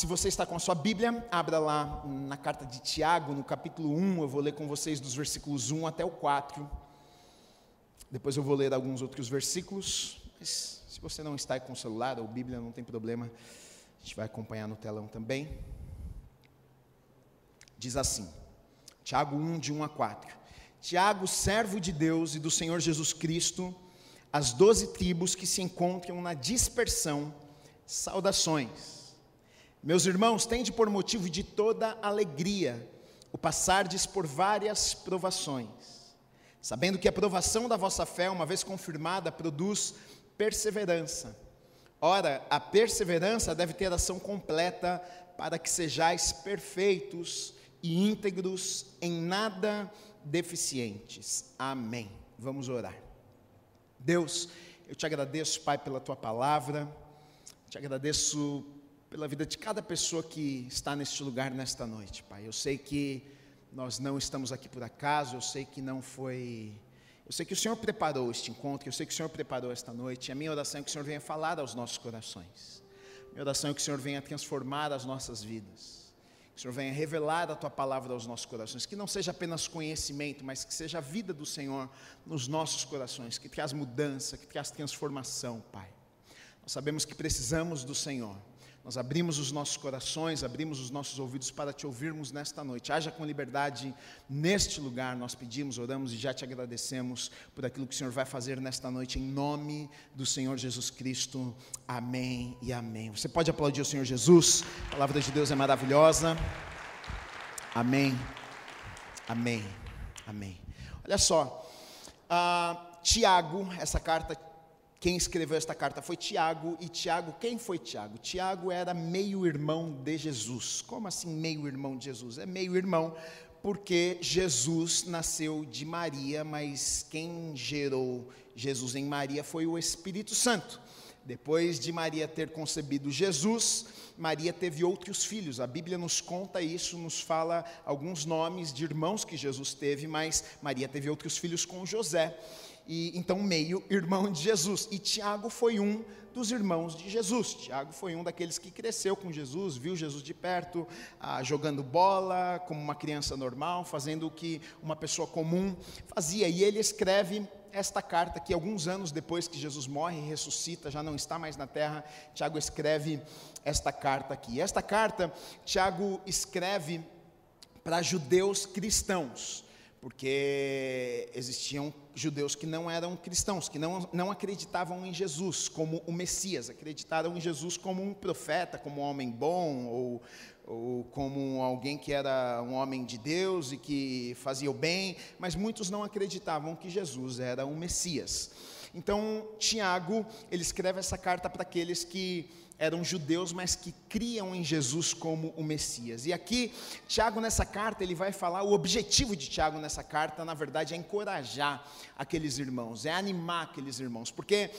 Se você está com a sua Bíblia, abra lá na carta de Tiago, no capítulo 1, eu vou ler com vocês dos versículos 1 até o 4. Depois eu vou ler alguns outros versículos, mas se você não está com o celular ou Bíblia, não tem problema, a gente vai acompanhar no telão também. Diz assim, Tiago 1, de 1 a 4. Tiago, servo de Deus e do Senhor Jesus Cristo, as doze tribos que se encontram na dispersão, saudações. Meus irmãos, tende por motivo de toda alegria o passardes por várias provações, sabendo que a provação da vossa fé, uma vez confirmada, produz perseverança. Ora, a perseverança deve ter ação completa para que sejais perfeitos e íntegros, em nada deficientes. Amém. Vamos orar. Deus, eu te agradeço, Pai, pela tua palavra, te agradeço pela vida de cada pessoa que está neste lugar nesta noite, Pai. Eu sei que nós não estamos aqui por acaso, eu sei que não foi. Eu sei que o Senhor preparou este encontro, eu sei que o Senhor preparou esta noite. A minha oração é que o Senhor venha falar aos nossos corações. Minha oração é que o Senhor venha transformar as nossas vidas. Que o Senhor venha revelar a tua palavra aos nossos corações. Que não seja apenas conhecimento, mas que seja a vida do Senhor nos nossos corações. Que traz mudança, que traz transformação, Pai. Nós sabemos que precisamos do Senhor. Nós abrimos os nossos corações, abrimos os nossos ouvidos para te ouvirmos nesta noite. Haja com liberdade neste lugar. Nós pedimos, oramos e já te agradecemos por aquilo que o Senhor vai fazer nesta noite, em nome do Senhor Jesus Cristo. Amém e amém. Você pode aplaudir o Senhor Jesus. A palavra de Deus é maravilhosa. Amém. Amém. Amém. Olha só, uh, Tiago, essa carta quem escreveu esta carta foi Tiago, e Tiago, quem foi Tiago? Tiago era meio-irmão de Jesus. Como assim meio-irmão de Jesus? É meio-irmão porque Jesus nasceu de Maria, mas quem gerou Jesus em Maria foi o Espírito Santo. Depois de Maria ter concebido Jesus, Maria teve outros filhos. A Bíblia nos conta isso, nos fala alguns nomes de irmãos que Jesus teve, mas Maria teve outros filhos com José e então meio irmão de Jesus. E Tiago foi um dos irmãos de Jesus. Tiago foi um daqueles que cresceu com Jesus, viu Jesus de perto, ah, jogando bola como uma criança normal, fazendo o que uma pessoa comum fazia. E ele escreve esta carta que alguns anos depois que Jesus morre e ressuscita, já não está mais na terra, Tiago escreve esta carta aqui. Esta carta Tiago escreve para judeus cristãos porque existiam judeus que não eram cristãos, que não, não acreditavam em Jesus como o Messias, acreditaram em Jesus como um profeta, como um homem bom, ou, ou como alguém que era um homem de Deus e que fazia o bem, mas muitos não acreditavam que Jesus era o Messias. Então, Tiago, ele escreve essa carta para aqueles que eram judeus, mas que criam em Jesus como o Messias. E aqui, Tiago, nessa carta, ele vai falar, o objetivo de Tiago nessa carta, na verdade, é encorajar aqueles irmãos, é animar aqueles irmãos, porque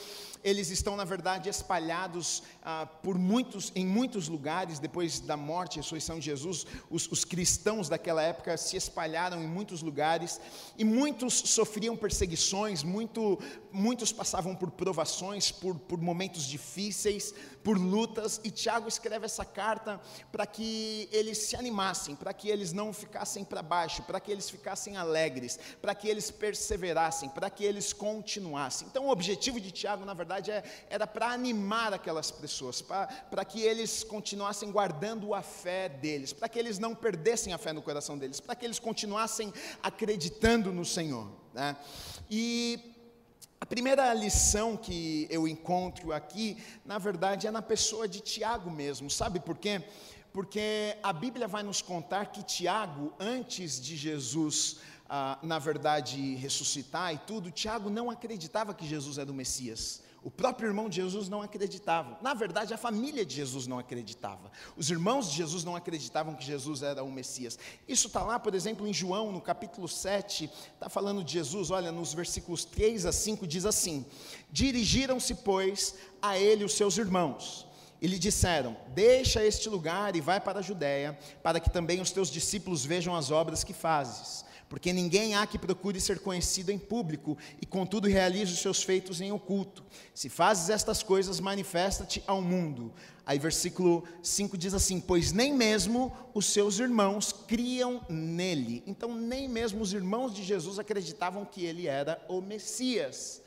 eles estão, na verdade, espalhados ah, por muitos, em muitos lugares, depois da morte e ressurreição de Jesus, os, os cristãos daquela época se espalharam em muitos lugares, e muitos sofriam perseguições, muito, muitos passavam por provações, por, por momentos difíceis, por lutas, e Tiago escreve essa carta para que eles se animassem, para que eles não ficassem para baixo, para que eles ficassem alegres, para que eles perseverassem, para que eles continuassem. Então, o objetivo de Tiago, na verdade, é, era para animar aquelas pessoas, para que eles continuassem guardando a fé deles, para que eles não perdessem a fé no coração deles, para que eles continuassem acreditando no Senhor. Né? E a primeira lição que eu encontro aqui, na verdade, é na pessoa de Tiago mesmo. Sabe por quê? Porque a Bíblia vai nos contar que Tiago, antes de Jesus, ah, na verdade, ressuscitar e tudo, Tiago não acreditava que Jesus era o Messias. O próprio irmão de Jesus não acreditava. Na verdade, a família de Jesus não acreditava. Os irmãos de Jesus não acreditavam que Jesus era o Messias. Isso está lá, por exemplo, em João, no capítulo 7, está falando de Jesus, olha, nos versículos 3 a 5, diz assim: Dirigiram-se, pois, a ele os seus irmãos. E lhe disseram: Deixa este lugar e vai para a Judéia, para que também os teus discípulos vejam as obras que fazes porque ninguém há que procure ser conhecido em público, e contudo realize os seus feitos em oculto. Se fazes estas coisas, manifesta-te ao mundo. Aí versículo 5 diz assim: Pois nem mesmo os seus irmãos criam nele. Então, nem mesmo os irmãos de Jesus acreditavam que ele era o Messias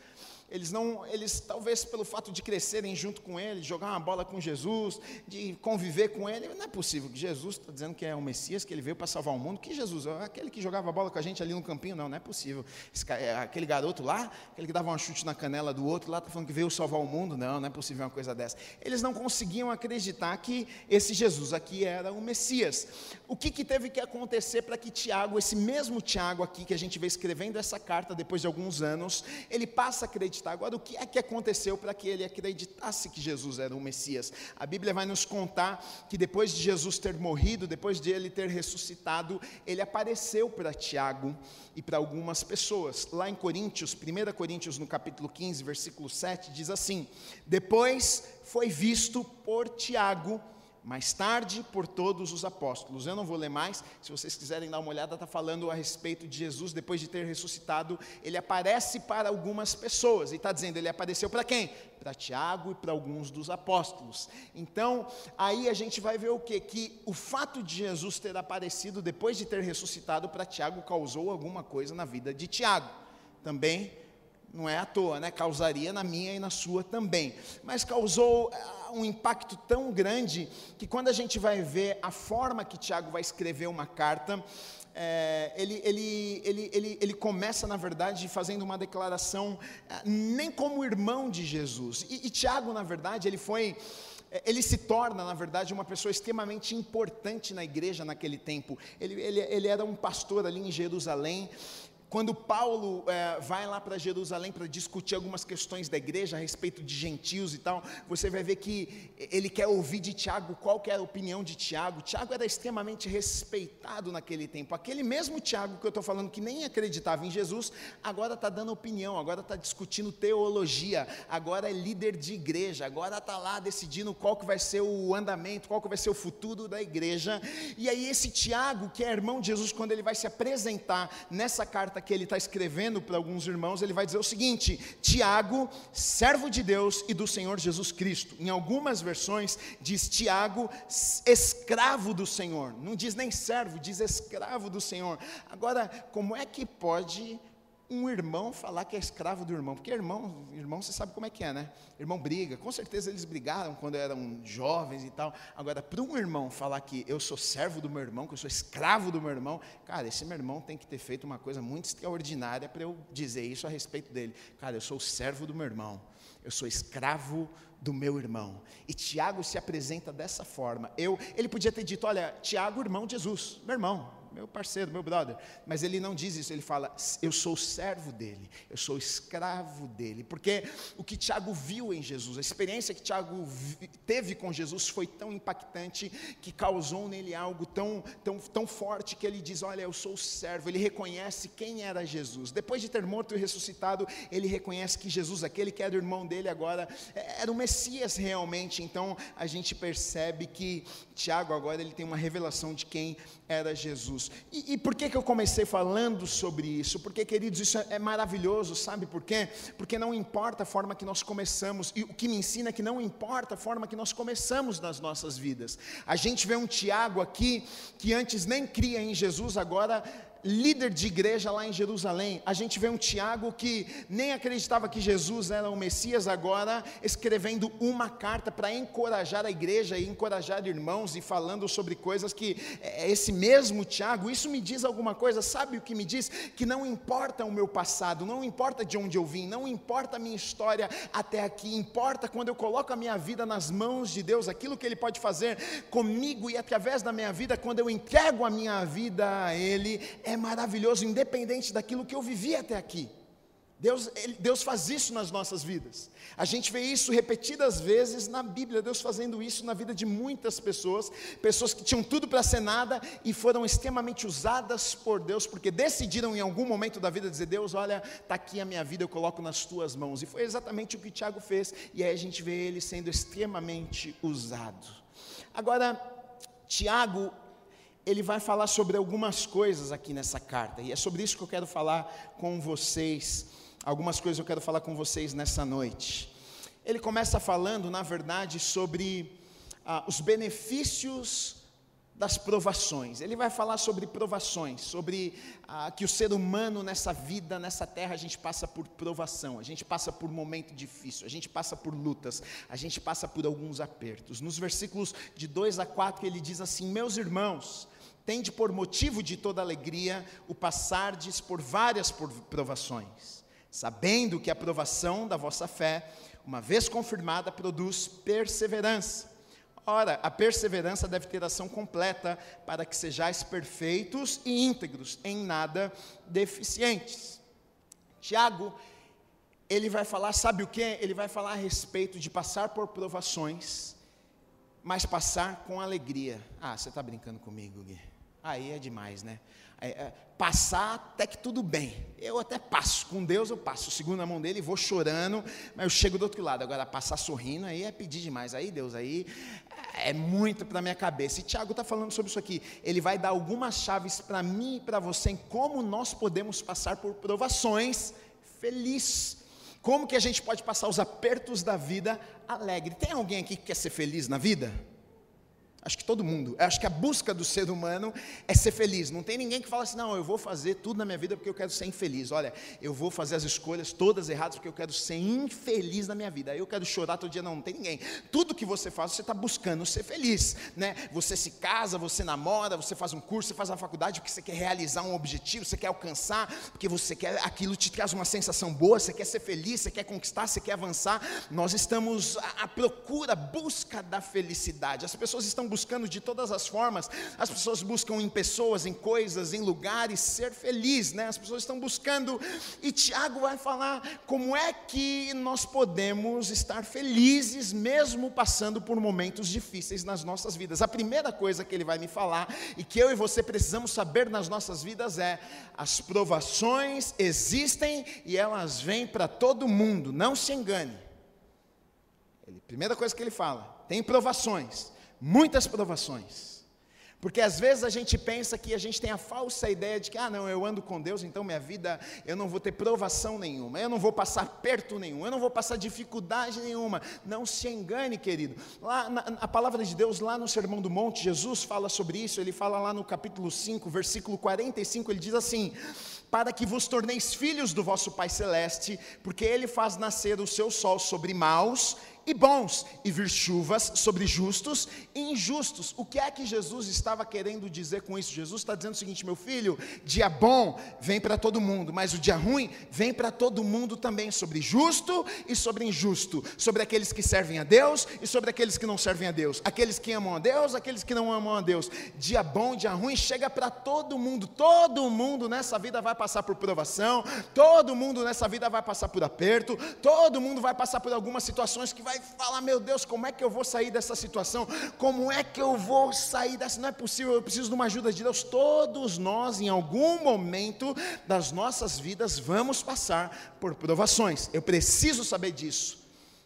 eles não, eles talvez pelo fato de crescerem junto com ele, jogar uma bola com Jesus, de conviver com ele, não é possível que Jesus está dizendo que é o Messias, que ele veio para salvar o mundo. Que Jesus? Aquele que jogava bola com a gente ali no campinho? Não, não é possível. Esse, é, aquele garoto lá, aquele que dava um chute na canela do outro lá, está falando que veio salvar o mundo? Não, não é possível uma coisa dessa. Eles não conseguiam acreditar que esse Jesus aqui era o Messias. O que, que teve que acontecer para que Tiago, esse mesmo Tiago aqui que a gente vê escrevendo essa carta depois de alguns anos, ele passa a acreditar acreditar. Agora, o que é que aconteceu para que ele acreditasse que Jesus era o Messias? A Bíblia vai nos contar que depois de Jesus ter morrido, depois de ele ter ressuscitado, ele apareceu para Tiago e para algumas pessoas. Lá em Coríntios, 1 Coríntios, no capítulo 15, versículo 7, diz assim: Depois foi visto por Tiago mais tarde por todos os apóstolos. Eu não vou ler mais, se vocês quiserem dar uma olhada, está falando a respeito de Jesus, depois de ter ressuscitado, ele aparece para algumas pessoas, e está dizendo, ele apareceu para quem? Para Tiago e para alguns dos apóstolos. Então, aí a gente vai ver o que? Que o fato de Jesus ter aparecido depois de ter ressuscitado para Tiago causou alguma coisa na vida de Tiago. Também não é à toa, né? Causaria na minha e na sua também. Mas causou uh, um impacto tão grande que quando a gente vai ver a forma que Tiago vai escrever uma carta, é, ele, ele, ele, ele, ele começa, na verdade, fazendo uma declaração, uh, nem como irmão de Jesus. E, e Tiago, na verdade, ele foi eh, ele se torna, na verdade, uma pessoa extremamente importante na igreja naquele tempo. Ele, ele, ele era um pastor ali em Jerusalém, quando Paulo é, vai lá para Jerusalém para discutir algumas questões da igreja a respeito de gentios e tal, você vai ver que ele quer ouvir de Tiago qual que era a opinião de Tiago. Tiago era extremamente respeitado naquele tempo. Aquele mesmo Tiago que eu estou falando que nem acreditava em Jesus, agora está dando opinião, agora está discutindo teologia, agora é líder de igreja, agora está lá decidindo qual que vai ser o andamento, qual que vai ser o futuro da igreja. E aí esse Tiago, que é irmão de Jesus, quando ele vai se apresentar nessa carta que ele está escrevendo para alguns irmãos, ele vai dizer o seguinte: Tiago, servo de Deus e do Senhor Jesus Cristo. Em algumas versões diz Tiago, escravo do Senhor. Não diz nem servo, diz escravo do Senhor. Agora, como é que pode um irmão falar que é escravo do irmão, porque irmão, irmão você sabe como é que é, né? Irmão briga, com certeza eles brigaram quando eram jovens e tal. Agora, para um irmão falar que eu sou servo do meu irmão, que eu sou escravo do meu irmão, cara, esse meu irmão tem que ter feito uma coisa muito extraordinária para eu dizer isso a respeito dele. Cara, eu sou servo do meu irmão, eu sou escravo do meu irmão. E Tiago se apresenta dessa forma. Eu, ele podia ter dito, olha, Tiago, irmão de Jesus, meu irmão, meu parceiro, meu brother. Mas ele não diz isso, ele fala: eu sou servo dele, eu sou escravo dele. Porque o que Tiago viu em Jesus, a experiência que Tiago teve com Jesus foi tão impactante que causou nele algo tão, tão, tão forte que ele diz: Olha, eu sou servo. Ele reconhece quem era Jesus. Depois de ter morto e ressuscitado, ele reconhece que Jesus, aquele que era o irmão dele agora, é, era o Messias realmente. Então a gente percebe que Tiago agora ele tem uma revelação de quem era Jesus. E, e, por que, que eu comecei falando sobre isso? Porque, queridos, isso é, é maravilhoso, sabe por quê? Porque não importa a forma que nós começamos, e o que me ensina é que não importa a forma que nós começamos nas nossas vidas. A gente vê um Tiago aqui que antes nem cria em Jesus, agora líder de igreja lá em Jerusalém. A gente vê um Tiago que nem acreditava que Jesus era o Messias, agora escrevendo uma carta para encorajar a igreja e encorajar irmãos e falando sobre coisas que é, é esse mesmo Tiago, isso me diz alguma coisa, sabe o que me diz? Que não importa o meu passado, não importa de onde eu vim, não importa a minha história até aqui, importa quando eu coloco a minha vida nas mãos de Deus, aquilo que Ele pode fazer comigo e através da minha vida, quando eu entrego a minha vida a Ele, é é maravilhoso, independente daquilo que eu vivi até aqui. Deus, Deus faz isso nas nossas vidas. A gente vê isso repetidas vezes na Bíblia, Deus fazendo isso na vida de muitas pessoas, pessoas que tinham tudo para ser nada e foram extremamente usadas por Deus, porque decidiram em algum momento da vida dizer: Deus, olha, está aqui a minha vida, eu coloco nas tuas mãos. E foi exatamente o que Tiago fez, e aí a gente vê ele sendo extremamente usado. Agora, Tiago ele vai falar sobre algumas coisas aqui nessa carta, e é sobre isso que eu quero falar com vocês. Algumas coisas eu quero falar com vocês nessa noite. Ele começa falando, na verdade, sobre ah, os benefícios das provações. Ele vai falar sobre provações, sobre ah, que o ser humano nessa vida, nessa terra, a gente passa por provação, a gente passa por momento difícil, a gente passa por lutas, a gente passa por alguns apertos. Nos versículos de 2 a 4 ele diz assim: Meus irmãos, tende por motivo de toda alegria o passardes por várias provações, sabendo que a provação da vossa fé, uma vez confirmada, produz perseverança. Ora, a perseverança deve ter ação completa para que sejais perfeitos e íntegros, em nada deficientes. Tiago, ele vai falar, sabe o que? Ele vai falar a respeito de passar por provações, mas passar com alegria. Ah, você está brincando comigo, Gui? Aí é demais, né? É, é, passar até que tudo bem. Eu até passo, com Deus eu passo, segundo a mão dele, vou chorando, mas eu chego do outro lado. Agora, passar sorrindo, aí é pedir demais. Aí, Deus, aí é muito para minha cabeça. E Tiago está falando sobre isso aqui. Ele vai dar algumas chaves para mim e para você em como nós podemos passar por provações feliz. Como que a gente pode passar os apertos da vida alegre? Tem alguém aqui que quer ser feliz na vida? Acho que todo mundo. Acho que a busca do ser humano é ser feliz. Não tem ninguém que fala assim, não, eu vou fazer tudo na minha vida porque eu quero ser infeliz. Olha, eu vou fazer as escolhas todas erradas porque eu quero ser infeliz na minha vida. Eu quero chorar todo dia. Não, não tem ninguém. Tudo que você faz, você está buscando ser feliz. Né? Você se casa, você namora, você faz um curso, você faz uma faculdade porque você quer realizar um objetivo, você quer alcançar, porque você quer, aquilo te traz uma sensação boa, você quer ser feliz, você quer conquistar, você quer avançar. Nós estamos à procura, busca da felicidade. As pessoas estão buscando de todas as formas. As pessoas buscam em pessoas, em coisas, em lugares ser feliz, né? As pessoas estão buscando e Tiago vai falar como é que nós podemos estar felizes mesmo passando por momentos difíceis nas nossas vidas. A primeira coisa que ele vai me falar e que eu e você precisamos saber nas nossas vidas é: as provações existem e elas vêm para todo mundo, não se engane. Primeira coisa que ele fala, tem provações muitas provações. Porque às vezes a gente pensa que a gente tem a falsa ideia de que, ah, não, eu ando com Deus, então minha vida eu não vou ter provação nenhuma, eu não vou passar perto nenhum, eu não vou passar dificuldade nenhuma. Não se engane, querido. Lá na, a palavra de Deus, lá no Sermão do Monte, Jesus fala sobre isso, ele fala lá no capítulo 5, versículo 45, ele diz assim: para que vos torneis filhos do vosso Pai Celeste, porque Ele faz nascer o seu sol sobre maus e bons, e vir chuvas sobre justos e injustos. O que é que Jesus estava querendo dizer com isso? Jesus está dizendo o seguinte: meu filho, dia bom vem para todo mundo, mas o dia ruim vem para todo mundo também, sobre justo e sobre injusto, sobre aqueles que servem a Deus e sobre aqueles que não servem a Deus, aqueles que amam a Deus, aqueles que não amam a Deus. Dia bom, dia ruim chega para todo mundo, todo mundo nessa vida vai passar por provação, todo mundo nessa vida vai passar por aperto, todo mundo vai passar por algumas situações que vai vai falar: Meu Deus, como é que eu vou sair dessa situação? Como é que eu vou sair dessa? Não é possível, eu preciso de uma ajuda de Deus. Todos nós, em algum momento das nossas vidas, vamos passar por provações. Eu preciso saber disso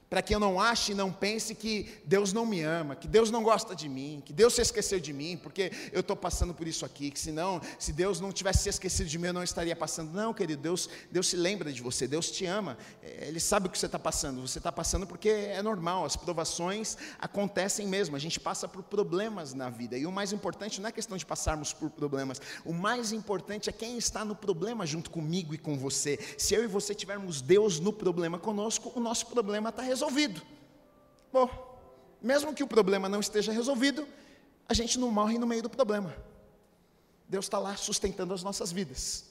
para que eu não ache e não pense que Deus não me ama, que Deus não gosta de mim, que Deus se esqueceu de mim, porque eu estou passando por isso aqui, que senão, se Deus não tivesse se esquecido de mim, eu não estaria passando. Não, querido, Deus, Deus se lembra de você, Deus te ama, é, Ele sabe o que você está passando, você está passando porque é normal, as provações acontecem mesmo, a gente passa por problemas na vida, e o mais importante não é questão de passarmos por problemas, o mais importante é quem está no problema junto comigo e com você. Se eu e você tivermos Deus no problema conosco, o nosso problema está resolvido resolvido. Bom, mesmo que o problema não esteja resolvido, a gente não morre no meio do problema. Deus está lá sustentando as nossas vidas.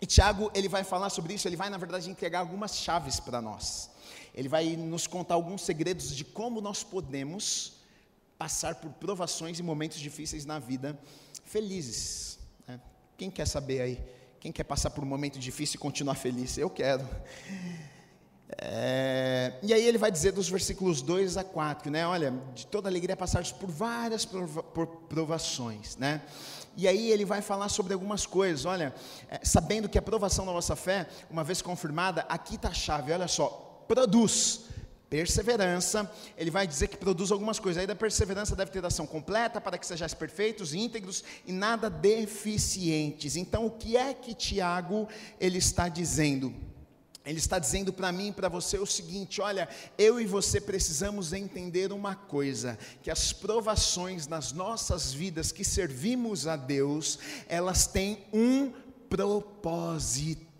E Tiago, ele vai falar sobre isso, ele vai, na verdade, entregar algumas chaves para nós. Ele vai nos contar alguns segredos de como nós podemos passar por provações e momentos difíceis na vida felizes. Né? Quem quer saber aí? Quem quer passar por um momento difícil e continuar feliz? Eu quero. É, e aí ele vai dizer dos versículos 2 a 4, né? Olha, de toda alegria passares por várias prova, por provações, né? E aí ele vai falar sobre algumas coisas, olha, é, sabendo que a provação da nossa fé, uma vez confirmada, aqui está a chave, olha só, produz perseverança, ele vai dizer que produz algumas coisas. Aí da perseverança deve ter ação completa para que sejais perfeitos, íntegros e nada deficientes. Então, o que é que Tiago ele está dizendo? Ele está dizendo para mim e para você o seguinte: olha, eu e você precisamos entender uma coisa, que as provações nas nossas vidas que servimos a Deus, elas têm um propósito.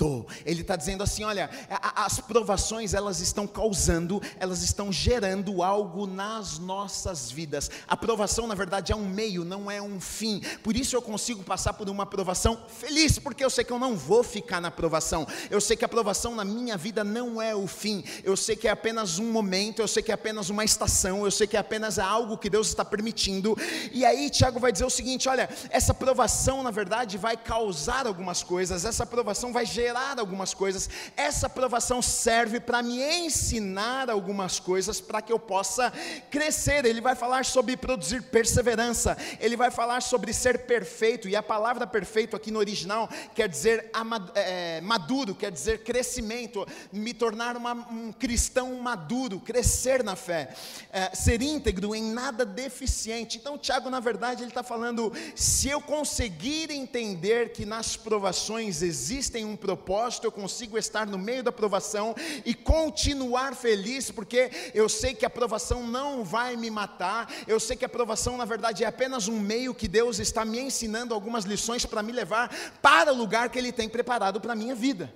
Ele está dizendo assim: olha, as provações elas estão causando, elas estão gerando algo nas nossas vidas. A provação, na verdade, é um meio, não é um fim. Por isso eu consigo passar por uma provação feliz, porque eu sei que eu não vou ficar na provação. Eu sei que a provação na minha vida não é o fim. Eu sei que é apenas um momento, eu sei que é apenas uma estação, eu sei que é apenas algo que Deus está permitindo. E aí Tiago vai dizer o seguinte: olha, essa provação, na verdade, vai causar algumas coisas, essa provação vai gerar revelar algumas coisas. Essa aprovação serve para me ensinar algumas coisas para que eu possa crescer. Ele vai falar sobre produzir perseverança, ele vai falar sobre ser perfeito, e a palavra perfeito aqui no original quer dizer é, maduro, quer dizer crescimento, me tornar uma, um cristão maduro, crescer na fé, é, ser íntegro, em nada deficiente. Então, Tiago, na verdade, ele está falando: se eu conseguir entender que nas provações existem um propósito, propósito, eu consigo estar no meio da provação e continuar feliz, porque eu sei que a provação não vai me matar, eu sei que a provação, na verdade, é apenas um meio que Deus está me ensinando algumas lições para me levar para o lugar que Ele tem preparado para a minha vida.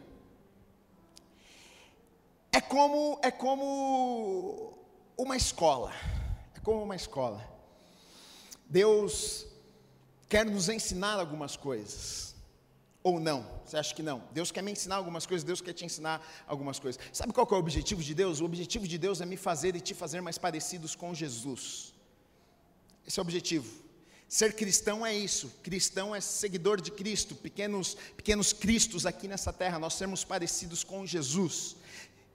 É como, é como uma escola, é como uma escola. Deus quer nos ensinar algumas coisas ou não? Você acha que não? Deus quer me ensinar algumas coisas, Deus quer te ensinar algumas coisas. Sabe qual é o objetivo de Deus? O objetivo de Deus é me fazer e te fazer mais parecidos com Jesus. Esse é o objetivo. Ser cristão é isso. Cristão é seguidor de Cristo, pequenos pequenos cristos aqui nessa terra, nós sermos parecidos com Jesus.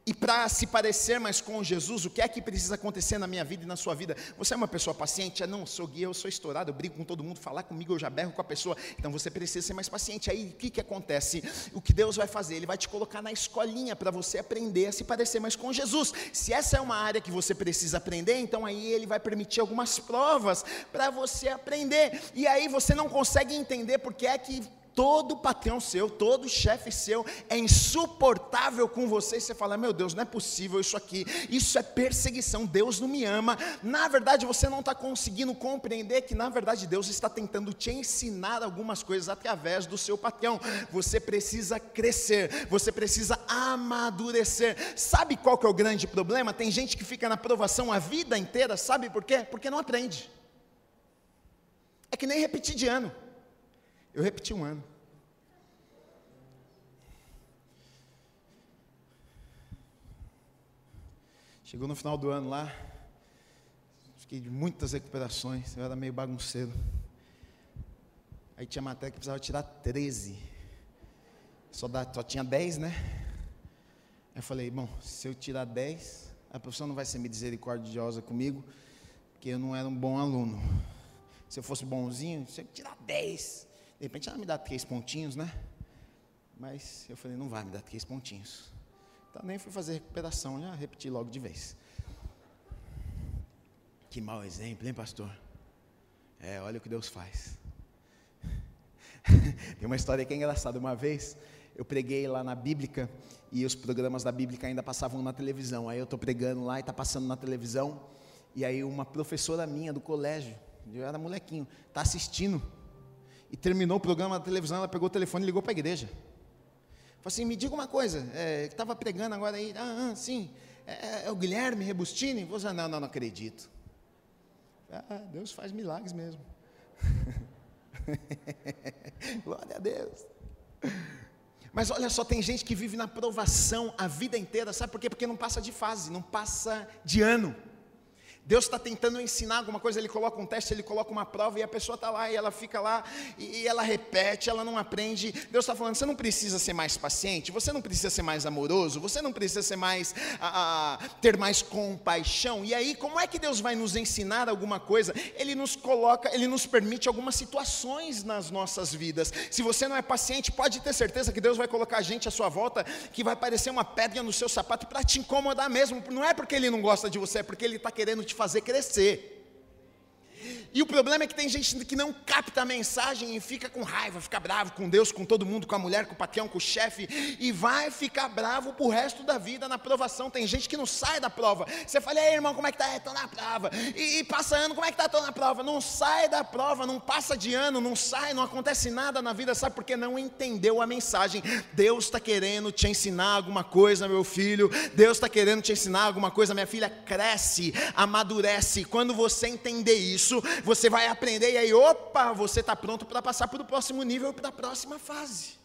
E para se parecer mais com Jesus, o que é que precisa acontecer na minha vida e na sua vida? Você é uma pessoa paciente? Ah, não, sou guia, eu sou estourado, eu brigo com todo mundo, falar comigo, eu já berro com a pessoa. Então você precisa ser mais paciente. Aí o que, que acontece? O que Deus vai fazer? Ele vai te colocar na escolinha para você aprender a se parecer mais com Jesus. Se essa é uma área que você precisa aprender, então aí Ele vai permitir algumas provas para você aprender. E aí você não consegue entender porque é que todo patrão seu, todo chefe seu é insuportável com você e você fala: Meu Deus, não é possível isso aqui, isso é perseguição, Deus não me ama. Na verdade, você não está conseguindo compreender que, na verdade, Deus está tentando te ensinar algumas coisas através do seu patrão. Você precisa crescer, você precisa amadurecer. Sabe qual que é o grande problema? Tem gente que fica na aprovação a vida inteira, sabe por quê? Porque não aprende. É que nem repetir de ano. Eu repeti um ano. Chegou no final do ano lá, fiquei de muitas recuperações, eu era meio bagunceiro. Aí tinha matéria que precisava tirar 13. Só, só tinha 10, né? Aí eu falei, bom, se eu tirar 10, a professora não vai ser misericordiosa comigo, porque eu não era um bom aluno. Se eu fosse bonzinho, se eu tirar 10, de repente ela me dá três pontinhos, né? Mas eu falei, não vai me dar três pontinhos. Então nem fui fazer recuperação, já repeti logo de vez. Que mau exemplo, hein, pastor? É, olha o que Deus faz. Tem uma história que é engraçada. Uma vez eu preguei lá na Bíblica e os programas da Bíblica ainda passavam na televisão. Aí eu estou pregando lá e está passando na televisão. E aí uma professora minha do colégio, eu era molequinho, está assistindo e terminou o programa na televisão, ela pegou o telefone e ligou para a igreja. Falou assim, me diga uma coisa, é, estava pregando agora aí, ah, ah sim, é, é, é, o Guilherme Rebustini? Você, não, não, não acredito. Ah, Deus faz milagres mesmo. Glória a Deus. Mas olha só, tem gente que vive na provação a vida inteira, sabe por quê? Porque não passa de fase, não passa de ano. Deus está tentando ensinar alguma coisa, Ele coloca um teste, Ele coloca uma prova e a pessoa está lá e ela fica lá e, ela repete, ela não aprende. Deus está falando: você não precisa ser mais paciente, você não precisa ser mais amoroso, você não precisa ser mais a, a, ter mais compaixão. E aí, como é que Deus vai nos ensinar alguma coisa? Ele nos coloca, Ele nos permite algumas situações nas nossas vidas. Se você não é paciente, pode ter certeza que Deus vai colocar gente à sua volta que vai parecer uma pedra no seu sapato para te incomodar mesmo. Não é porque Ele não gosta de você, é porque Ele está querendo te fazer crescer. E o problema é que tem gente que não capta a mensagem e fica com raiva, fica bravo com Deus, com todo mundo, com a mulher, com o patrão, com o chefe, e vai ficar bravo pro resto da vida na provação. Tem gente que não sai da prova. Você fala, ei irmão, como é que tá? É, tô na prova. E, e, passa ano, como é que tá? Tô na prova. Não sai da prova, não passa de ano, não sai, não acontece nada na vida, sabe? Porque não entendeu a mensagem. Deus está querendo te ensinar alguma coisa, meu filho. Deus está querendo te ensinar alguma coisa, minha filha. Cresce, amadurece. Quando você entender isso, você vai aprender e aí, opa, você está pronto para passar para o próximo nível, para a próxima fase.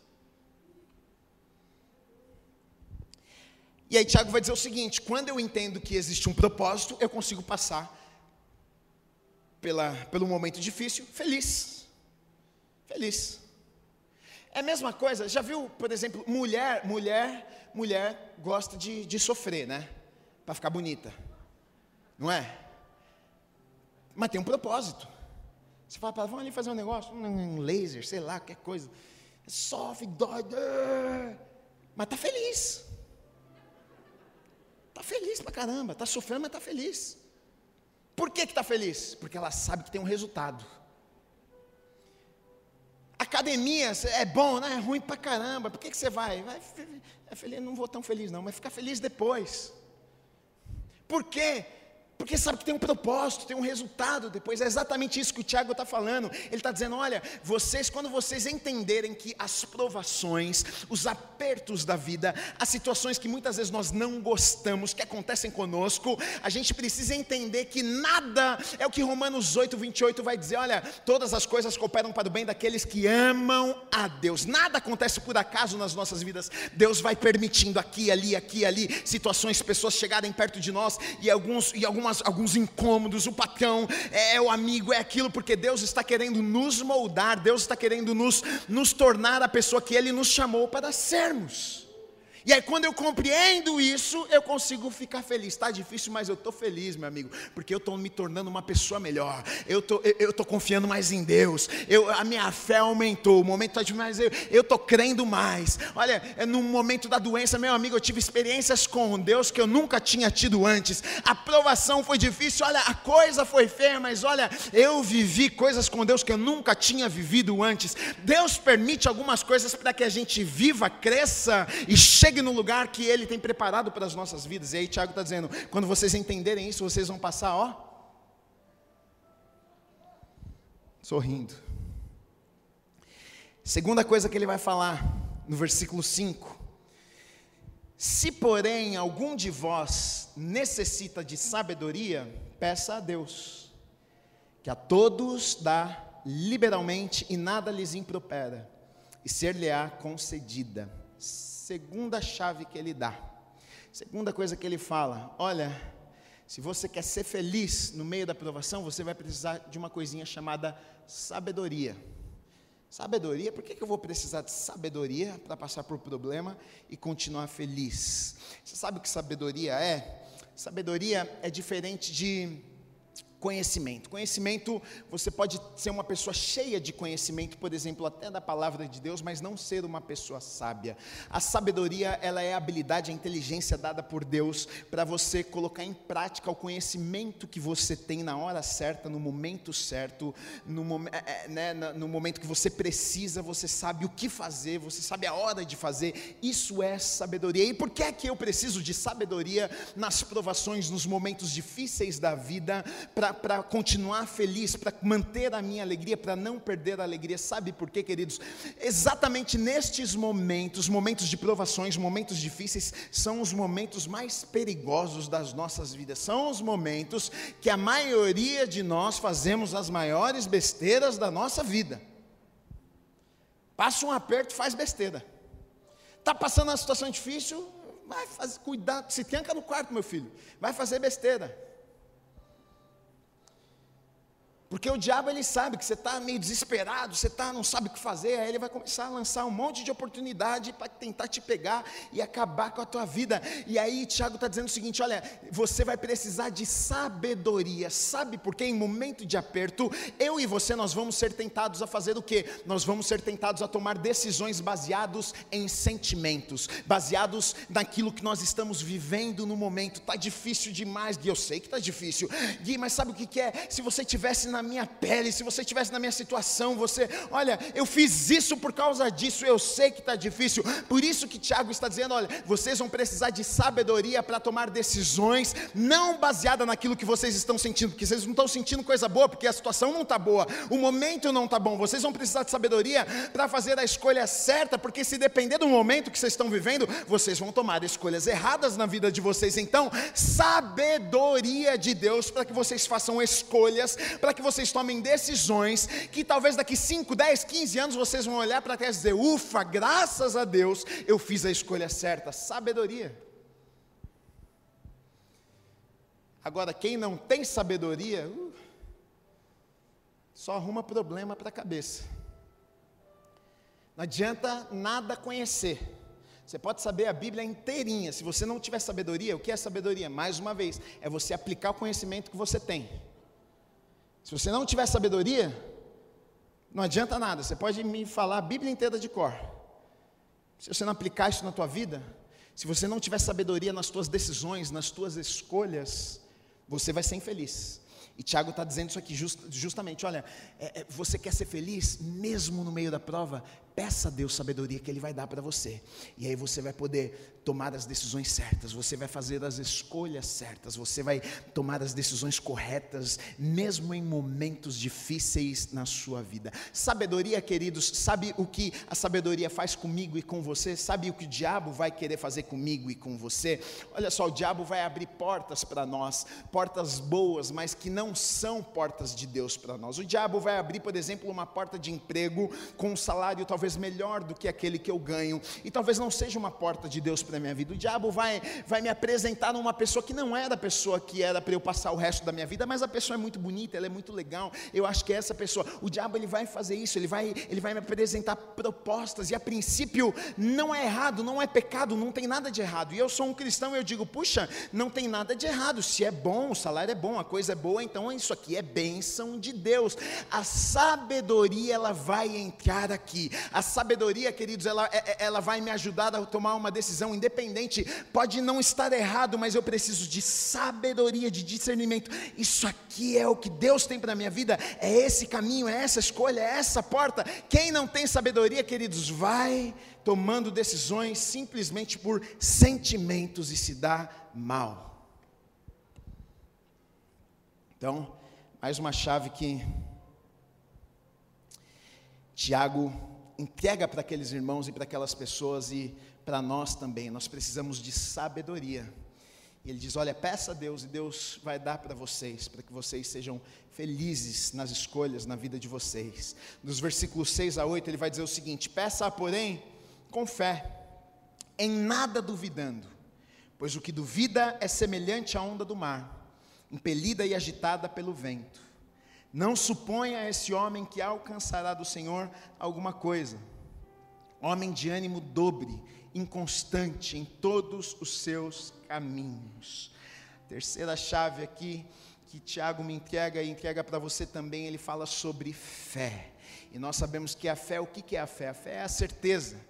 E aí Tiago vai dizer o seguinte: quando eu entendo que existe um propósito, eu consigo passar pela, pelo momento difícil feliz. Feliz. É a mesma coisa, já viu, por exemplo, mulher, mulher, mulher gosta de, de sofrer, né? Para ficar bonita. Não é? Mas tem um propósito. Você fala, vamos ali fazer um negócio, um laser, sei lá, qualquer coisa. Sofre, dói, mas está feliz. Está feliz pra caramba, está sofrendo, mas está feliz. Por que está feliz? Porque ela sabe que tem um resultado. Academia é bom, né? é ruim pra caramba. Por que, que você vai? vai é feliz, não vou tão feliz, não, mas fica feliz depois. Por quê? Porque sabe que tem um propósito, tem um resultado depois. É exatamente isso que o Tiago está falando. Ele está dizendo: olha, vocês, quando vocês entenderem que as provações, os apertos da vida, as situações que muitas vezes nós não gostamos, que acontecem conosco, a gente precisa entender que nada é o que Romanos 8, 28 vai dizer: olha, todas as coisas cooperam para o bem daqueles que amam a Deus. Nada acontece por acaso nas nossas vidas. Deus vai permitindo aqui, ali, aqui, ali, situações, pessoas chegarem perto de nós e alguns, e algumas alguns incômodos, o patrão é, é o amigo, é aquilo, porque Deus está querendo nos moldar, Deus está querendo nos, nos tornar a pessoa que Ele nos chamou para sermos. E aí, quando eu compreendo isso, eu consigo ficar feliz. Está difícil, mas eu estou feliz, meu amigo, porque eu estou me tornando uma pessoa melhor. Eu tô, estou confiando mais em Deus. Eu, a minha fé aumentou. O momento está demais, eu estou crendo mais. Olha, é no momento da doença, meu amigo, eu tive experiências com Deus que eu nunca tinha tido antes. A provação foi difícil, olha, a coisa foi feia, mas olha, eu vivi coisas com Deus que eu nunca tinha vivido antes. Deus permite algumas coisas para que a gente viva, cresça e chegue chegue no lugar que Ele tem preparado para as nossas vidas. E aí Tiago está dizendo: quando vocês entenderem isso, vocês vão passar, ó, sorrindo. Segunda coisa que ele vai falar no versículo 5: Se, porém, algum de vós necessita de sabedoria, peça a Deus, que a todos dá liberalmente e nada lhes impropera, e ser-lhe-á concedida segunda chave que ele dá. Segunda coisa que ele fala: olha, se você quer ser feliz no meio da provação, você vai precisar de uma coisinha chamada sabedoria. Sabedoria, por que, eu vou precisar de sabedoria para passar por problema e continuar feliz? Você sabe o que sabedoria é? Sabedoria é diferente de conhecimento. Conhecimento, você pode ser uma pessoa cheia de conhecimento, por exemplo, até da palavra de Deus, mas não ser uma pessoa sábia. A sabedoria, ela é a habilidade, a inteligência dada por Deus para você colocar em prática o conhecimento que você tem na hora certa, no momento certo, no, é, é, né, no momento que você precisa, você sabe o que fazer, você sabe a hora de fazer. Isso é sabedoria. E por que é que eu preciso de sabedoria nas provações, nos momentos difíceis da vida, para para continuar feliz, para manter a minha alegria, para não perder a alegria. Sabe por quê, queridos? Exatamente nestes momentos, momentos de provações, momentos difíceis, são os momentos mais perigosos das nossas vidas. São os momentos que a maioria de nós fazemos as maiores besteiras da nossa vida. Passa um aperto, faz besteira. Está passando uma situação difícil, vai fazer, cuidado, se tranca no quarto, meu filho, vai fazer besteira. Porque o diabo ele sabe que você está meio desesperado, você tá, não sabe o que fazer, aí ele vai começar a lançar um monte de oportunidade para tentar te pegar e acabar com a tua vida. E aí Tiago está dizendo o seguinte: olha, você vai precisar de sabedoria. Sabe por quê? Em momento de aperto, eu e você nós vamos ser tentados a fazer o quê? Nós vamos ser tentados a tomar decisões baseados em sentimentos, baseados naquilo que nós estamos vivendo no momento. Tá difícil demais, Gui, eu sei que tá difícil. Gui, mas sabe o que, que é? Se você tivesse na minha pele, se você estivesse na minha situação, você, olha, eu fiz isso por causa disso, eu sei que está difícil. Por isso que Tiago está dizendo: olha, vocês vão precisar de sabedoria para tomar decisões, não baseada naquilo que vocês estão sentindo, porque vocês não estão sentindo coisa boa, porque a situação não está boa, o momento não está bom. Vocês vão precisar de sabedoria para fazer a escolha certa, porque se depender do momento que vocês estão vivendo, vocês vão tomar escolhas erradas na vida de vocês. Então, sabedoria de Deus para que vocês façam escolhas, para que vocês tomem decisões que talvez daqui 5, 10, 15 anos vocês vão olhar para trás e dizer: ufa, graças a Deus eu fiz a escolha certa. Sabedoria. Agora, quem não tem sabedoria, uh, só arruma problema para a cabeça. Não adianta nada conhecer. Você pode saber a Bíblia inteirinha. Se você não tiver sabedoria, o que é sabedoria? Mais uma vez, é você aplicar o conhecimento que você tem. Se você não tiver sabedoria, não adianta nada. Você pode me falar a Bíblia inteira de cor. Se você não aplicar isso na tua vida, se você não tiver sabedoria nas tuas decisões, nas tuas escolhas, você vai ser infeliz. E Tiago está dizendo isso aqui just, justamente: olha, é, é, você quer ser feliz mesmo no meio da prova? Peça a Deus sabedoria que Ele vai dar para você. E aí você vai poder tomar as decisões certas, você vai fazer as escolhas certas, você vai tomar as decisões corretas, mesmo em momentos difíceis na sua vida. Sabedoria, queridos, sabe o que a sabedoria faz comigo e com você? Sabe o que o diabo vai querer fazer comigo e com você? Olha só, o diabo vai abrir portas para nós, portas boas, mas que não são portas de Deus para nós. O diabo vai abrir, por exemplo, uma porta de emprego com um salário talvez melhor do que aquele que eu ganho, e talvez não seja uma porta de Deus para da minha vida. O diabo vai, vai me apresentar numa pessoa que não é da pessoa que era para eu passar o resto da minha vida, mas a pessoa é muito bonita, ela é muito legal. Eu acho que é essa pessoa. O diabo ele vai fazer isso, ele vai, ele vai me apresentar propostas, e a princípio não é errado, não é pecado, não tem nada de errado. E eu sou um cristão e eu digo, puxa, não tem nada de errado. Se é bom, o salário é bom, a coisa é boa, então isso aqui é bênção de Deus. A sabedoria ela vai entrar aqui. A sabedoria, queridos, ela, é, é, ela vai me ajudar a tomar uma decisão independente pode não estar errado, mas eu preciso de sabedoria, de discernimento. Isso aqui é o que Deus tem para a minha vida, é esse caminho, é essa escolha, é essa porta. Quem não tem sabedoria, queridos, vai tomando decisões simplesmente por sentimentos e se dá mal. Então, mais uma chave que Tiago entrega para aqueles irmãos e para aquelas pessoas e para nós também, nós precisamos de sabedoria. E ele diz: Olha, peça a Deus e Deus vai dar para vocês, para que vocês sejam felizes nas escolhas na vida de vocês. Nos versículos 6 a 8, ele vai dizer o seguinte: Peça, porém, com fé, em nada duvidando, pois o que duvida é semelhante à onda do mar, impelida e agitada pelo vento. Não suponha esse homem que alcançará do Senhor alguma coisa. Homem de ânimo dobre inconstante em todos os seus caminhos. Terceira chave aqui que Tiago me entrega e entrega para você também, ele fala sobre fé. E nós sabemos que a fé, o que é a fé? A fé é a certeza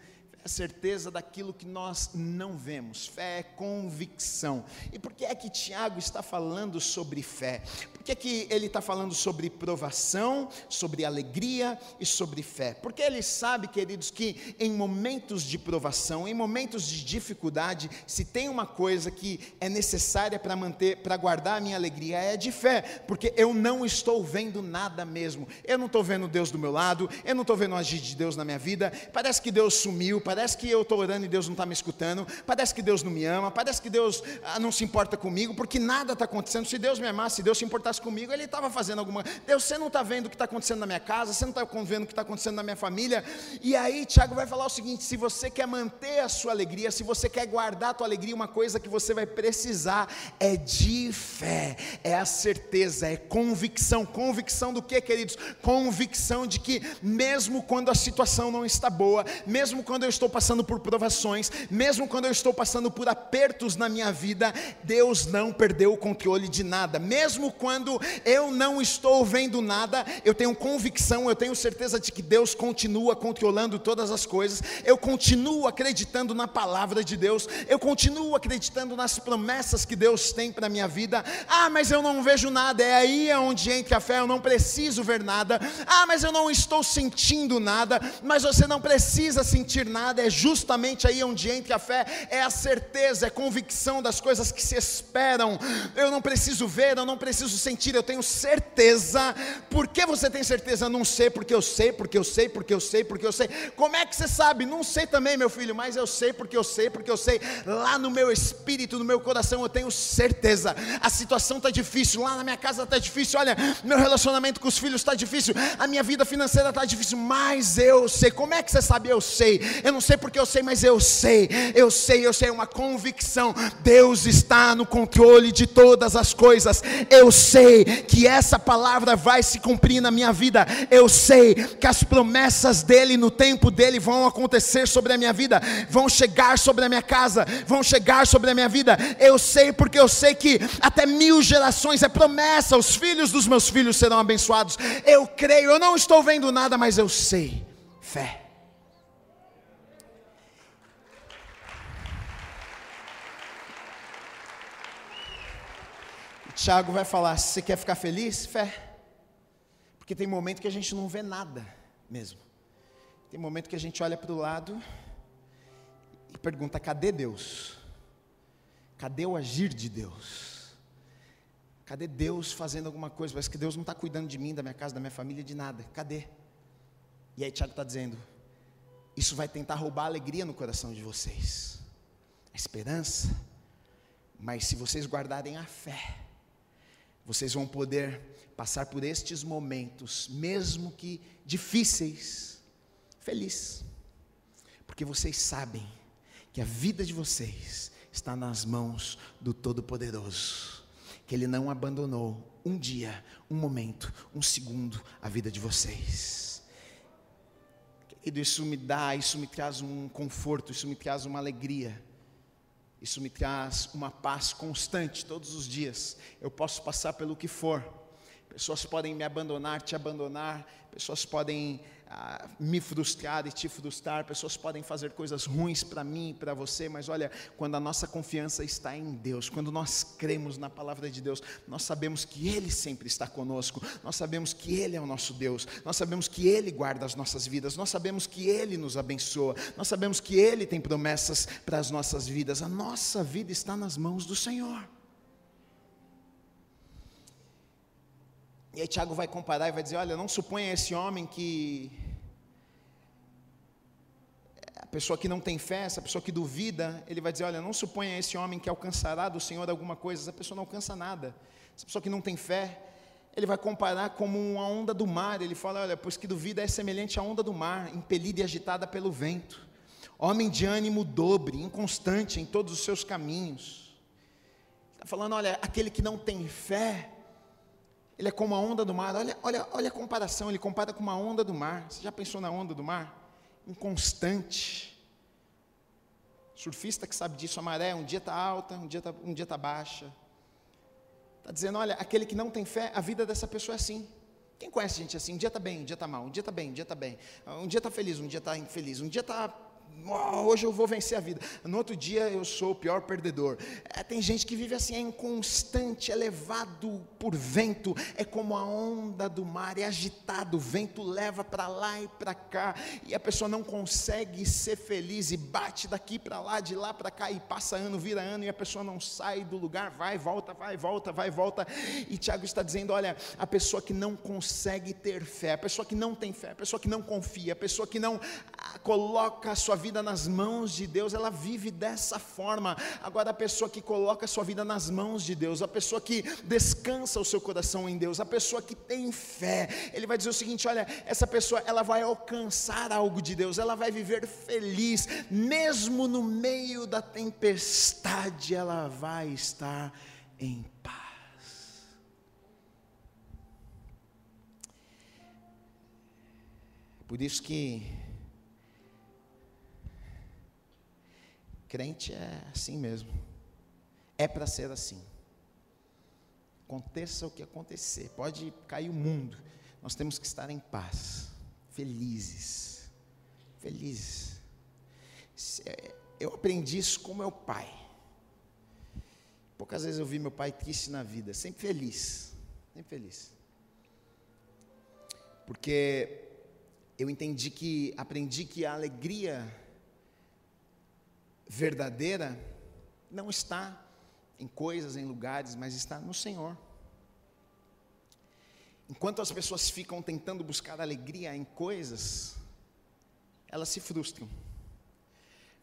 a certeza daquilo que nós não vemos. Fé é convicção. E por que é que Tiago está falando sobre fé? Por que é que ele está falando sobre provação, sobre alegria e sobre fé? Porque ele sabe, queridos, que em momentos de provação, em momentos de dificuldade, se tem uma coisa que é necessária para manter, para guardar a minha alegria, é de fé, porque eu não estou vendo nada mesmo. Eu não estou vendo Deus do meu lado, eu não estou vendo agir de Deus na minha vida. Parece que Deus sumiu, parece parece que eu estou orando e Deus não está me escutando, parece que Deus não me ama, parece que Deus ah, não se importa comigo, porque nada está acontecendo. Se Deus me amasse, se Deus se importasse comigo, Ele estava fazendo alguma Deus, você não está vendo o que está acontecendo na minha casa, você não está vendo o que está acontecendo na minha família. E aí, Tiago vai falar o seguinte: se você quer manter a sua alegria, se você quer guardar a tua alegria, uma coisa que você vai precisar é de fé, é a certeza, é convicção. Convicção do que, queridos? Convicção de que, mesmo quando a situação não está boa, mesmo quando eu estou passando por provações, mesmo quando eu estou passando por apertos na minha vida, Deus não perdeu o controle de nada, mesmo quando eu não estou vendo nada, eu tenho convicção, eu tenho certeza de que Deus continua controlando todas as coisas, eu continuo acreditando na palavra de Deus, eu continuo acreditando nas promessas que Deus tem para minha vida. Ah, mas eu não vejo nada, é aí onde entra a fé, eu não preciso ver nada. Ah, mas eu não estou sentindo nada, mas você não precisa sentir nada, é justamente aí onde entra a fé, é a certeza, é a convicção das coisas que se esperam. Eu não preciso ver, eu não preciso sentir, eu tenho certeza. Por que você tem certeza? Não sei, porque eu sei, porque eu sei, porque eu sei, porque eu sei. Como é que você sabe? Não sei também, meu filho, mas eu sei, porque eu sei, porque eu sei. Lá no meu espírito, no meu coração, eu tenho certeza. A situação está difícil, lá na minha casa está difícil. Olha, meu relacionamento com os filhos está difícil, a minha vida financeira está difícil, mas eu sei. Como é que você sabe? Eu sei. Eu não sei porque eu sei, mas eu sei. Eu sei, eu sei, é uma convicção. Deus está no controle de todas as coisas. Eu sei que essa palavra vai se cumprir na minha vida. Eu sei que as promessas dele no tempo dele vão acontecer sobre a minha vida, vão chegar sobre a minha casa, vão chegar sobre a minha vida. Eu sei porque eu sei que até mil gerações é promessa, os filhos dos meus filhos serão abençoados. Eu creio, eu não estou vendo nada, mas eu sei. Fé. Tiago vai falar: se você quer ficar feliz, fé. Porque tem momento que a gente não vê nada mesmo. Tem momento que a gente olha para o lado e pergunta: cadê Deus? Cadê o agir de Deus? Cadê Deus fazendo alguma coisa? Parece que Deus não está cuidando de mim, da minha casa, da minha família, de nada. Cadê? E aí Tiago está dizendo: isso vai tentar roubar a alegria no coração de vocês, a esperança. Mas se vocês guardarem a fé, vocês vão poder passar por estes momentos, mesmo que difíceis, feliz, porque vocês sabem que a vida de vocês está nas mãos do Todo-Poderoso, que Ele não abandonou um dia, um momento, um segundo a vida de vocês. Querido, isso me dá, isso me traz um conforto, isso me traz uma alegria. Isso me traz uma paz constante todos os dias. Eu posso passar pelo que for. Pessoas podem me abandonar, te abandonar, pessoas podem me frustrar e te frustrar, pessoas podem fazer coisas ruins para mim e para você, mas olha, quando a nossa confiança está em Deus, quando nós cremos na palavra de Deus, nós sabemos que Ele sempre está conosco, nós sabemos que Ele é o nosso Deus, nós sabemos que Ele guarda as nossas vidas, nós sabemos que Ele nos abençoa, nós sabemos que Ele tem promessas para as nossas vidas, a nossa vida está nas mãos do Senhor. E aí Tiago vai comparar e vai dizer: olha, não suponha esse homem que. A pessoa que não tem fé, essa pessoa que duvida, ele vai dizer: olha, não suponha esse homem que alcançará do Senhor alguma coisa, essa pessoa não alcança nada. Essa pessoa que não tem fé, ele vai comparar como uma onda do mar. Ele fala: olha, pois que duvida é semelhante à onda do mar, impelida e agitada pelo vento. Homem de ânimo dobre, inconstante em todos os seus caminhos. Está falando: olha, aquele que não tem fé, ele é como a onda do mar. Olha, olha, olha a comparação. Ele compara com uma onda do mar. Você já pensou na onda do mar? Inconstante. Surfista que sabe disso, a maré um dia está alta, um dia está um dia tá baixa. Está dizendo, olha, aquele que não tem fé, a vida dessa pessoa é assim. Quem conhece gente assim? Um dia está bem, um dia está mal, um dia está bem, um dia está bem. Um dia está feliz, um dia está infeliz. Um dia está hoje eu vou vencer a vida. No outro dia eu sou o pior perdedor. É, tem gente que vive assim, é inconstante, é levado por vento, é como a onda do mar, é agitado, o vento leva para lá e para cá, e a pessoa não consegue ser feliz e bate daqui para lá, de lá para cá, e passa ano, vira ano, e a pessoa não sai do lugar, vai, volta, vai, volta, vai, volta. E Tiago está dizendo: olha, a pessoa que não consegue ter fé, a pessoa que não tem fé, a pessoa que não confia, a pessoa que não ah, coloca a sua vida nas mãos de Deus, ela vive dessa forma. Agora, a pessoa que coloca a sua vida nas mãos de Deus, a pessoa que descansa o seu coração em Deus, a pessoa que tem fé, ele vai dizer o seguinte: olha, essa pessoa ela vai alcançar algo de Deus, ela vai viver feliz, mesmo no meio da tempestade, ela vai estar em paz. Por isso que crente é assim mesmo. É para ser assim. Aconteça o que acontecer, pode cair o mundo. Nós temos que estar em paz, felizes. Felizes. É, eu aprendi isso com meu pai. Poucas vezes eu vi meu pai triste na vida, sempre feliz, sempre feliz. Porque eu entendi que, aprendi que a alegria verdadeira não está em coisas, em lugares, mas está no Senhor. Enquanto as pessoas ficam tentando buscar alegria em coisas, elas se frustram.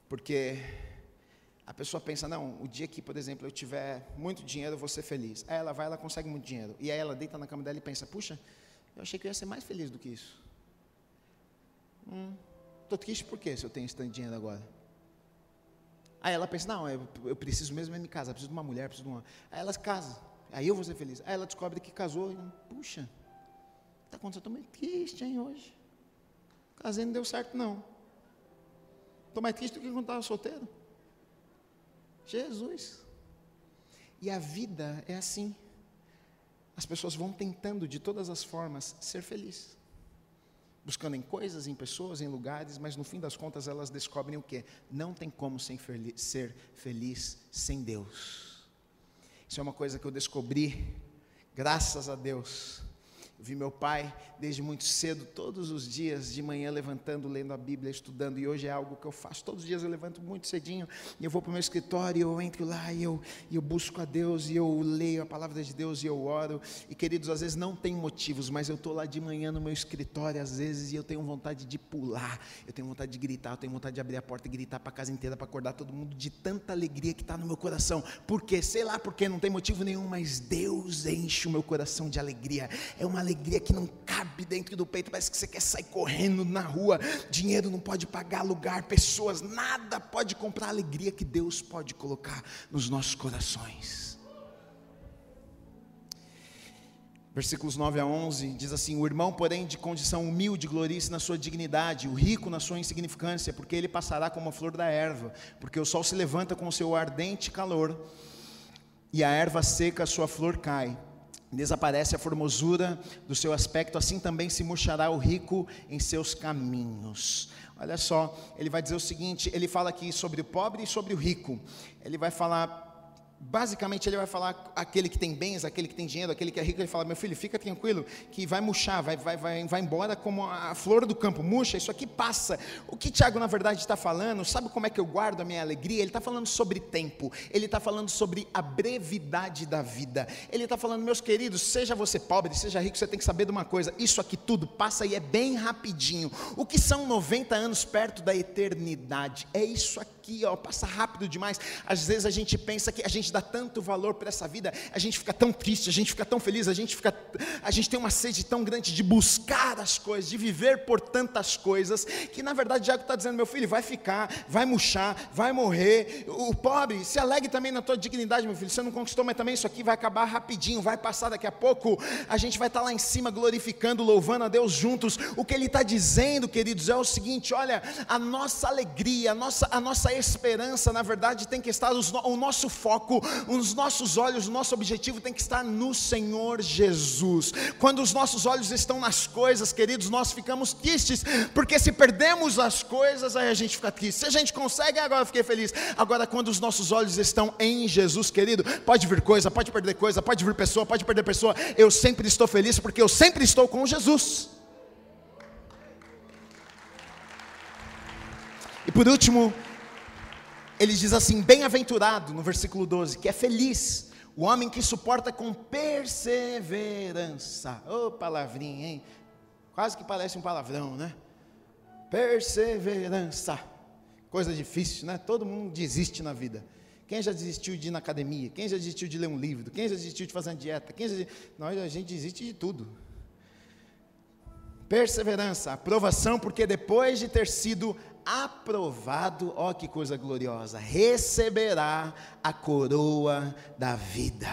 Porque a pessoa pensa, não, o dia que, por exemplo, eu tiver muito dinheiro, eu vou ser feliz. Aí ela vai, ela consegue muito dinheiro. E aí ela deita na cama dela e pensa, puxa, eu achei que eu ia ser mais feliz do que isso. Estou hum, triste por quê se eu tenho esse tanto de dinheiro agora? Aí ela pensa, não, eu, preciso mesmo é me casar, preciso de uma mulher, preciso de uma. Aí ela se casa, aí eu vou ser feliz. Aí ela descobre que casou e, puxa, está acontecendo, estou meio triste, hein, hoje. Casei não deu certo, não. Estou mais triste do que quando estava solteiro. Jesus. E a vida é assim. As pessoas vão tentando de todas as formas ser felizes buscando em coisas, em pessoas, em lugares, mas no fim das contas elas descobrem o que? Não tem como ser feliz sem Deus. Isso é uma coisa que eu descobri, graças a Deus, vi meu pai desde muito cedo, todos os dias, de manhã levantando, lendo a Bíblia, estudando, e hoje é algo que eu faço. Todos os dias eu levanto muito cedinho, e eu vou para o meu escritório, e eu entro lá, e eu, e eu busco a Deus, e eu leio a palavra de Deus, e eu oro. E queridos, às vezes não tem motivos, mas eu estou lá de manhã no meu escritório, às vezes, e eu tenho vontade de pular, eu tenho vontade de gritar, eu tenho vontade de abrir a porta e gritar para a casa inteira, para acordar todo mundo, de tanta alegria que está no meu coração. Por quê? Sei lá porque, não tem motivo nenhum, mas Deus enche o meu coração de alegria. É uma alegria que não cabe dentro do peito, parece que você quer sair correndo na rua. Dinheiro não pode pagar lugar, pessoas, nada pode comprar a alegria que Deus pode colocar nos nossos corações. Versículos 9 a 11 diz assim: O irmão, porém, de condição humilde, glorice na sua dignidade, o rico na sua insignificância, porque ele passará como a flor da erva, porque o sol se levanta com o seu ardente calor, e a erva seca, a sua flor cai desaparece a formosura do seu aspecto, assim também se murchará o rico em seus caminhos. Olha só, ele vai dizer o seguinte: ele fala aqui sobre o pobre e sobre o rico. Ele vai falar basicamente ele vai falar aquele que tem bens, aquele que tem dinheiro, aquele que é rico, ele fala, meu filho, fica tranquilo, que vai murchar, vai, vai, vai, vai embora como a flor do campo, murcha, isso aqui passa. O que Tiago na verdade está falando, sabe como é que eu guardo a minha alegria? Ele está falando sobre tempo, ele está falando sobre a brevidade da vida, ele está falando, meus queridos, seja você pobre, seja rico, você tem que saber de uma coisa, isso aqui tudo passa e é bem rapidinho. O que são 90 anos perto da eternidade? É isso aqui, ó, passa rápido demais. Às vezes a gente pensa que a gente dá tanto valor para essa vida, a gente fica tão triste, a gente fica tão feliz, a gente fica, a gente tem uma sede tão grande de buscar as coisas, de viver por tantas coisas, que na verdade Tiago está dizendo, meu filho, vai ficar, vai murchar, vai morrer. O pobre, se alegre também na tua dignidade, meu filho. Você não conquistou, mas também isso aqui vai acabar rapidinho, vai passar daqui a pouco. A gente vai estar tá lá em cima glorificando, louvando a Deus juntos. O que ele está dizendo, queridos, é o seguinte: olha, a nossa alegria, a nossa, a nossa esperança, na verdade, tem que estar o nosso foco os nossos olhos, o nosso objetivo tem que estar no Senhor Jesus. Quando os nossos olhos estão nas coisas, queridos, nós ficamos tristes, porque se perdemos as coisas, aí a gente fica triste. Se a gente consegue, agora eu fiquei feliz. Agora, quando os nossos olhos estão em Jesus, querido, pode vir coisa, pode perder coisa, pode vir pessoa, pode perder pessoa, eu sempre estou feliz, porque eu sempre estou com Jesus. E por último, ele diz assim: bem-aventurado, no versículo 12, que é feliz o homem que suporta com perseverança. Ô oh, palavrinha, hein? Quase que parece um palavrão, né? Perseverança. coisa difícil, né? Todo mundo desiste na vida. Quem já desistiu de ir na academia? Quem já desistiu de ler um livro? Quem já desistiu de fazer uma dieta? Quem já... Nós, a gente desiste de tudo. Perseverança, aprovação, porque depois de ter sido aprovado, ó que coisa gloriosa, receberá a coroa da vida,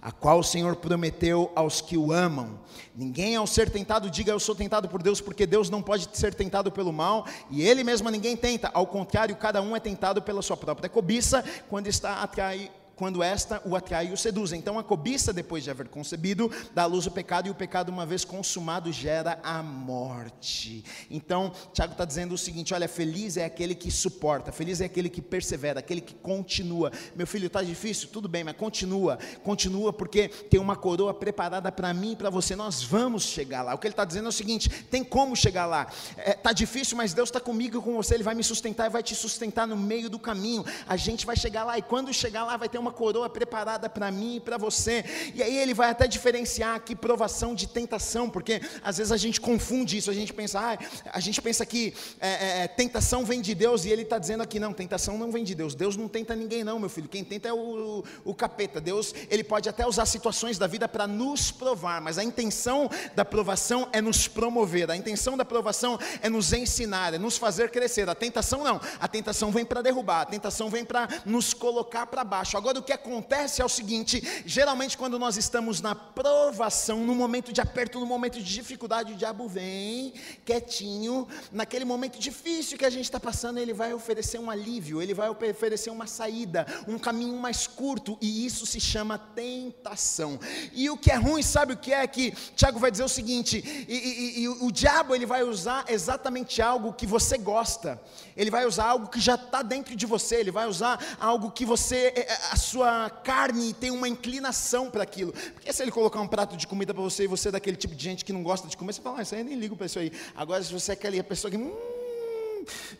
a qual o Senhor prometeu aos que o amam. Ninguém ao ser tentado diga eu sou tentado por Deus, porque Deus não pode ser tentado pelo mal, e ele mesmo ninguém tenta, ao contrário, cada um é tentado pela sua própria cobiça, quando está atraído quando esta o atrai e o seduz. Então a cobiça, depois de haver concebido, dá à luz o pecado, e o pecado, uma vez consumado, gera a morte. Então, Tiago está dizendo o seguinte: olha, feliz é aquele que suporta, feliz é aquele que persevera, aquele que continua. Meu filho, está difícil? Tudo bem, mas continua, continua, porque tem uma coroa preparada para mim e para você. Nós vamos chegar lá. O que ele está dizendo é o seguinte: tem como chegar lá. Está é, tá difícil, mas Deus está comigo e com você, Ele vai me sustentar e vai te sustentar no meio do caminho. A gente vai chegar lá, e quando chegar lá, vai ter uma coroa preparada para mim e para você. E aí ele vai até diferenciar aqui provação de tentação, porque às vezes a gente confunde isso, a gente pensa, ah, a gente pensa que é, é, é tentação vem de Deus, e ele está dizendo aqui, não, tentação não vem de Deus. Deus não tenta ninguém, não, meu filho. Quem tenta é o, o, capeta. Deus, ele pode até usar situações da vida para nos provar, mas a intenção da provação é nos promover, a intenção da provação é nos ensinar, é nos fazer crescer. A tentação não, a tentação vem para derrubar, a tentação vem para nos colocar para baixo. Agora, o que acontece é o seguinte: geralmente, quando nós estamos na provação, no momento de aperto, no momento de dificuldade, o diabo vem quietinho, naquele momento difícil que a gente está passando, ele vai oferecer um alívio, ele vai oferecer uma saída, um caminho mais curto, e isso se chama tentação. E o que é ruim, sabe o que é? Que Tiago vai dizer o seguinte: e, e, e o diabo ele vai usar exatamente algo que você gosta, ele vai usar algo que já está dentro de você, ele vai usar algo que você, é, é, a sua carne tem uma inclinação para aquilo. Porque se ele colocar um prato de comida para você e você é daquele tipo de gente que não gosta de comer, você fala, ah, isso aí eu nem ligo para isso aí. Agora, se você é aquela pessoa que. Hum,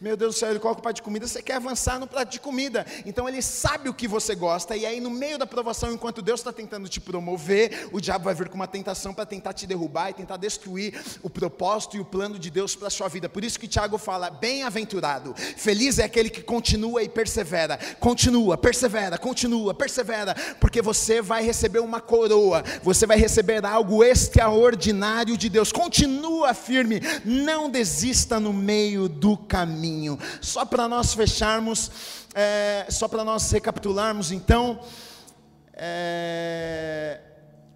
meu Deus do céu, ele coloca o prato de comida, você quer avançar no prato de comida. Então ele sabe o que você gosta, e aí no meio da provação, enquanto Deus está tentando te promover, o diabo vai vir com uma tentação para tentar te derrubar e tentar destruir o propósito e o plano de Deus para a sua vida. Por isso que Tiago fala: bem-aventurado, feliz é aquele que continua e persevera, continua, persevera, continua, persevera, porque você vai receber uma coroa, você vai receber algo extraordinário de Deus. Continua firme, não desista no meio do caminho. Só para nós fecharmos, é, só para nós recapitularmos, então, é,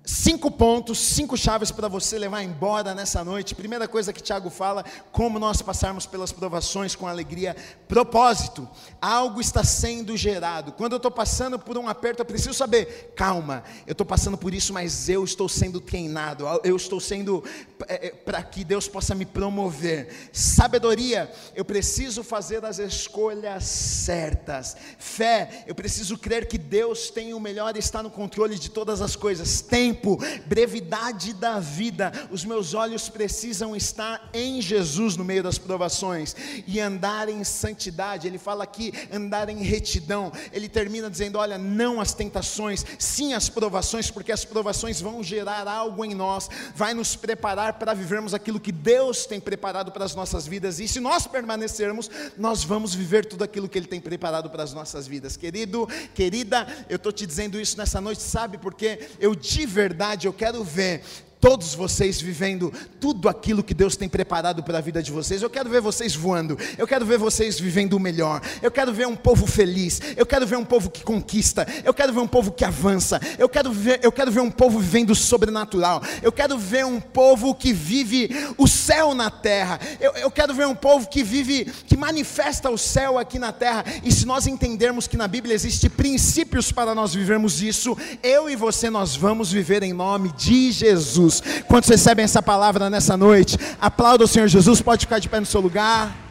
cinco pontos, cinco chaves para você levar embora nessa noite. Primeira coisa que Tiago fala, como nós passarmos pelas provações com alegria. Propósito, algo está sendo gerado. Quando eu estou passando por um aperto, eu preciso saber, calma, eu estou passando por isso, mas eu estou sendo treinado, eu estou sendo é, é para que Deus possa me promover. Sabedoria, eu preciso fazer as escolhas certas. Fé, eu preciso crer que Deus tem o melhor e está no controle de todas as coisas. Tempo, tempo, brevidade da vida. Os meus olhos precisam estar em Jesus no meio das provações e andar em santidade. Ele fala aqui andar em retidão. Ele termina dizendo: olha, não as tentações, sim as provações, porque as provações vão gerar algo em nós, vai nos preparar para vivermos aquilo que Deus tem preparado para as nossas vidas. E se nós permanecermos, nós vamos viver tudo aquilo que Ele tem preparado para as nossas vidas. Querido, querida, eu estou te dizendo isso nessa noite, sabe? Porque eu de verdade verdade eu quero ver todos vocês vivendo tudo aquilo que Deus tem preparado para a vida de vocês. Eu quero ver vocês voando, eu quero ver vocês vivendo o melhor, eu quero ver um povo feliz, eu quero ver um povo que conquista, eu quero ver um povo que avança, eu quero ver, eu quero ver um povo vivendo o sobrenatural, eu quero ver um povo que vive o céu na terra, eu, eu quero ver um povo que vive, que manifesta o céu aqui na terra. E se nós entendermos que na Bíblia existe princípios para nós vivermos isso, eu e você nós vamos viver em nome de Jesus. Quantos recebem essa palavra nessa noite? Aplauda o Senhor Jesus, pode ficar de pé no seu lugar.